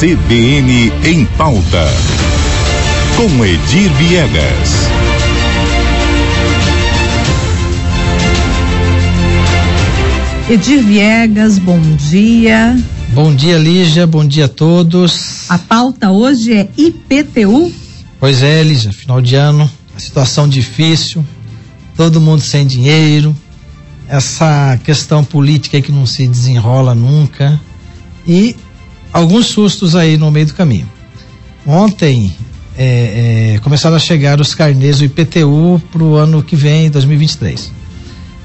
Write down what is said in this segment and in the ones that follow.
CBN em pauta. Com Edir Viegas. Edir Viegas, bom dia. Bom dia, Lígia, bom dia a todos. A pauta hoje é IPTU? Pois é, Lígia, final de ano, a situação difícil, todo mundo sem dinheiro, essa questão política que não se desenrola nunca e alguns sustos aí no meio do caminho. Ontem é, é, começaram a chegar os carnês do IPTU para o ano que vem, 2023.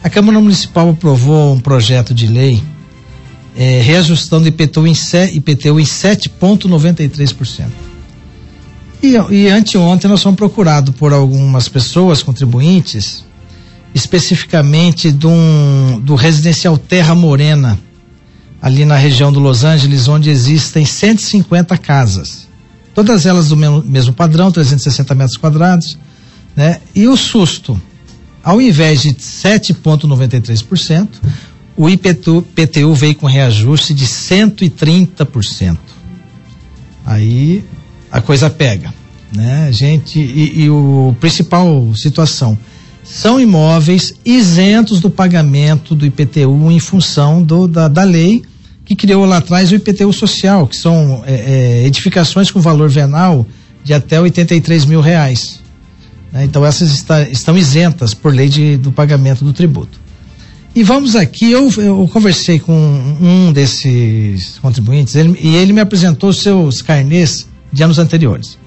A Câmara Municipal aprovou um projeto de lei é, reajustando IPTU em, IPTU em 7,93%. E, e anteontem nós fomos procurados por algumas pessoas, contribuintes, especificamente do, do residencial Terra Morena, ali na região do Los Angeles, onde existem 150 casas. Todas elas do mesmo, mesmo padrão, 360 metros quadrados, né? E o susto, ao invés de 7,93%, o IPTU PTU veio com reajuste de 130%. Aí a coisa pega, né? Gente, e, e o principal situação, são imóveis isentos do pagamento do IPTU em função do, da, da lei que criou lá atrás o IPTU social, que são é, é, edificações com valor venal de até 83 mil reais. Né? Então essas está, estão isentas por lei de, do pagamento do tributo. E vamos aqui, eu, eu conversei com um desses contribuintes ele, e ele me apresentou seus carnês de anos anteriores.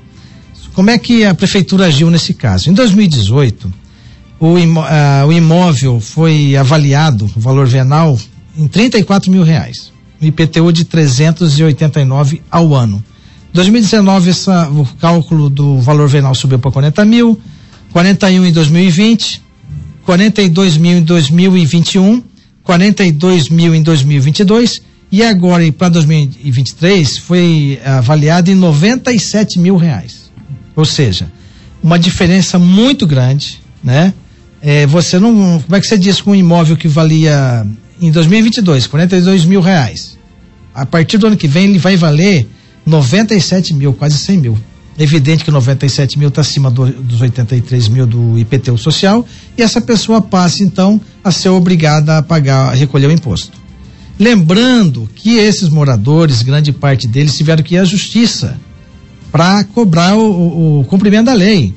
Como é que a prefeitura agiu nesse caso? Em 2018, o, imó, uh, o imóvel foi avaliado, o valor venal, em 34 mil reais. O IPTU de 389 ao ano. 2019, essa, o cálculo do valor venal subiu para 40 mil, 41 em 2020, 42 mil em 2021, 42 mil em 2022 e agora para 2023 foi avaliado em 97 mil reais. Ou seja, uma diferença muito grande, né? É, você não. Como é que você diz com um imóvel que valia em 2022 42 mil reais? A partir do ano que vem ele vai valer 97 mil, quase 100 mil. Evidente que 97 mil está acima do, dos 83 mil do IPTU social e essa pessoa passa então a ser obrigada a pagar, a recolher o imposto. Lembrando que esses moradores, grande parte deles, tiveram que ir à justiça para cobrar o, o, o cumprimento da lei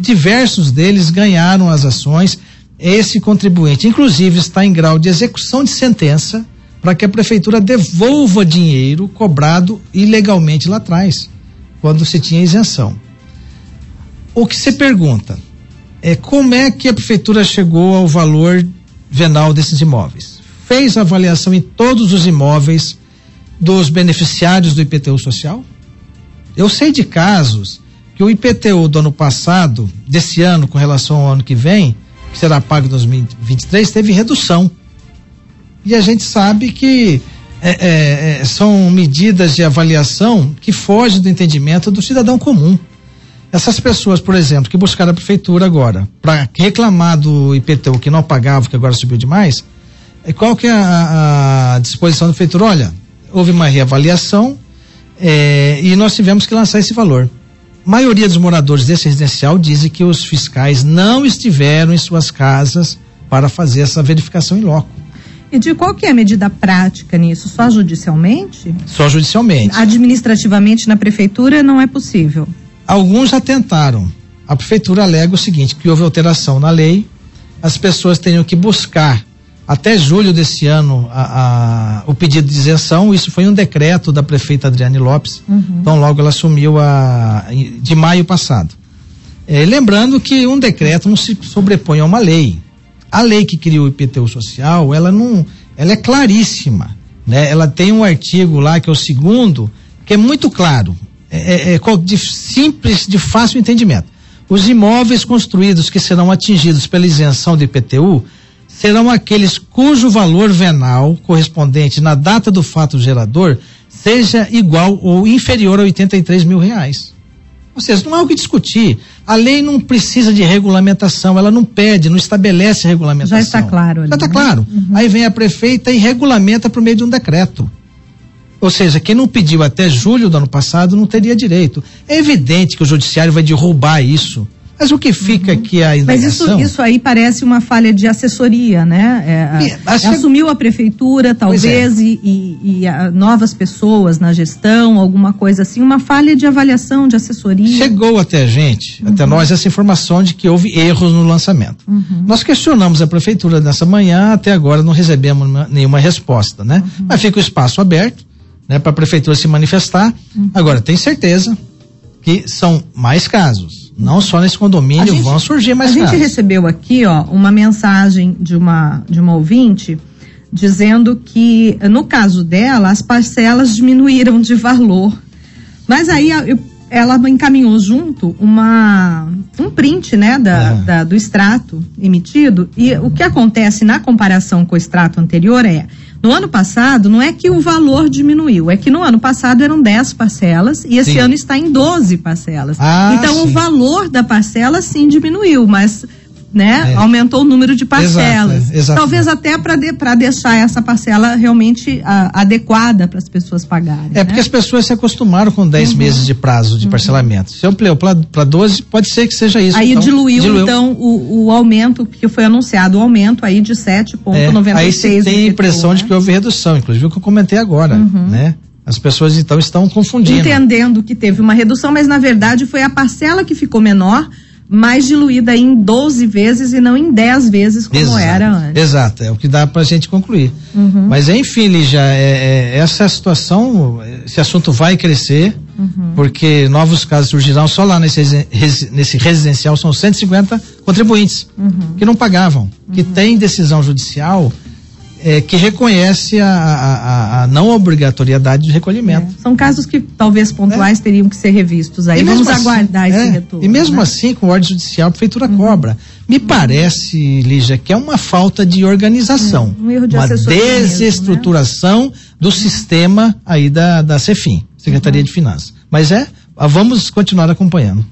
diversos deles ganharam as ações. Esse contribuinte, inclusive, está em grau de execução de sentença para que a prefeitura devolva dinheiro cobrado ilegalmente lá atrás, quando se tinha isenção. O que se pergunta é como é que a prefeitura chegou ao valor venal desses imóveis? Fez avaliação em todos os imóveis dos beneficiários do IPTU social? Eu sei de casos que o IPTU do ano passado, desse ano com relação ao ano que vem, que será pago em 2023, teve redução. E a gente sabe que é, é, é, são medidas de avaliação que fogem do entendimento do cidadão comum. Essas pessoas, por exemplo, que buscaram a prefeitura agora para reclamar do IPTU que não pagava, que agora subiu demais, é, qual que é a, a disposição da prefeitura? Olha, houve uma reavaliação é, e nós tivemos que lançar esse valor maioria dos moradores desse residencial dizem que os fiscais não estiveram em suas casas para fazer essa verificação em loco. E de qual que é a medida prática nisso? Só judicialmente? Só judicialmente. Administrativamente na prefeitura não é possível. Alguns já tentaram. A prefeitura alega o seguinte, que houve alteração na lei, as pessoas teriam que buscar até julho desse ano a, a, o pedido de isenção, isso foi um decreto da prefeita Adriane Lopes, uhum. então logo ela assumiu a, de maio passado. É, lembrando que um decreto não se sobrepõe a uma lei. A lei que criou o IPTU social, ela não, ela é claríssima, né? Ela tem um artigo lá que é o segundo, que é muito claro, é, é, é de simples, de fácil entendimento. Os imóveis construídos que serão atingidos pela isenção do IPTU serão aqueles cujo valor venal correspondente na data do fato gerador seja igual ou inferior a 83 mil reais. Ou seja, não há o que discutir. A lei não precisa de regulamentação, ela não pede, não estabelece regulamentação. Já está claro. Ali, Já está né? claro. Uhum. Aí vem a prefeita e regulamenta por meio de um decreto. Ou seja, quem não pediu até julho do ano passado não teria direito. É evidente que o judiciário vai derrubar isso. Mas o que fica uhum. aqui a indagação... Mas isso, isso aí parece uma falha de assessoria, né? É, a, assumiu a prefeitura, talvez, é. e, e, e a, novas pessoas na gestão, alguma coisa assim, uma falha de avaliação, de assessoria. Chegou até a gente, uhum. até nós, essa informação de que houve erros no lançamento. Uhum. Nós questionamos a prefeitura nessa manhã, até agora não recebemos nenhuma resposta, né? Uhum. Mas fica o espaço aberto, né, para a prefeitura se manifestar. Uhum. Agora, tem certeza que são mais casos não só nesse condomínio gente, vão surgir mais A casos. gente recebeu aqui, ó, uma mensagem de uma de uma ouvinte dizendo que no caso dela as parcelas diminuíram de valor. Mas aí eu, ela encaminhou junto uma um print, né, da, da, do extrato emitido e o que acontece na comparação com o extrato anterior é no ano passado, não é que o valor diminuiu, é que no ano passado eram 10 parcelas e esse sim. ano está em 12 parcelas. Ah, então sim. o valor da parcela sim diminuiu, mas né? É. Aumentou o número de parcelas. Exato, é, Talvez até para de, deixar essa parcela realmente a, adequada para as pessoas pagarem. É né? porque as pessoas se acostumaram com 10 uhum. meses de prazo de uhum. parcelamento. Se ampliou para 12, pode ser que seja isso. Aí então, diluiu, diluiu, então o, o, aumento, que foi anunciado, o aumento aí de 7,96. É, aí se tem a impressão né? de que houve redução, inclusive o que eu comentei agora, uhum. né? As pessoas então estão confundindo. Entendendo que teve uma redução, mas na verdade foi a parcela que ficou menor mais diluída em 12 vezes e não em 10 vezes como Exato. era antes. Exato, é o que dá para a gente concluir. Uhum. Mas enfim, Lígia, é, é, essa situação, esse assunto vai crescer, uhum. porque novos casos surgirão só lá nesse, nesse residencial, são 150 contribuintes uhum. que não pagavam, que uhum. tem decisão judicial é, que reconhece a, a, a, não obrigatoriedade de recolhimento. É. São casos que talvez pontuais é. teriam que ser revistos aí. Vamos assim, aguardar esse é, retorno. E mesmo né? assim, com ordem judicial, a prefeitura uhum. cobra. Me uhum. parece, Lígia, que é uma falta de organização. É, um erro de uma desestruturação mesmo, né? do sistema aí da, da CEFIM, Secretaria uhum. de Finanças. Mas é, vamos continuar acompanhando.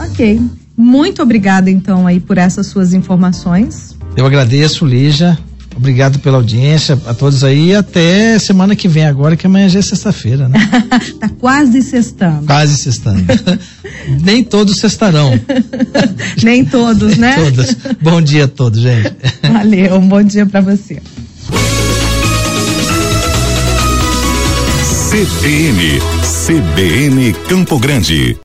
Ok. Muito obrigada, então, aí por essas suas informações. Eu agradeço, Lígia. Obrigado pela audiência a todos aí. Até semana que vem agora, que amanhã já é sexta-feira, né? tá quase sextando. Quase sextando. Nem todos sextarão. Nem todos, né? Nem todos. Bom dia a todos, gente. Valeu, um bom dia para você. CBN, CBN Campo Grande.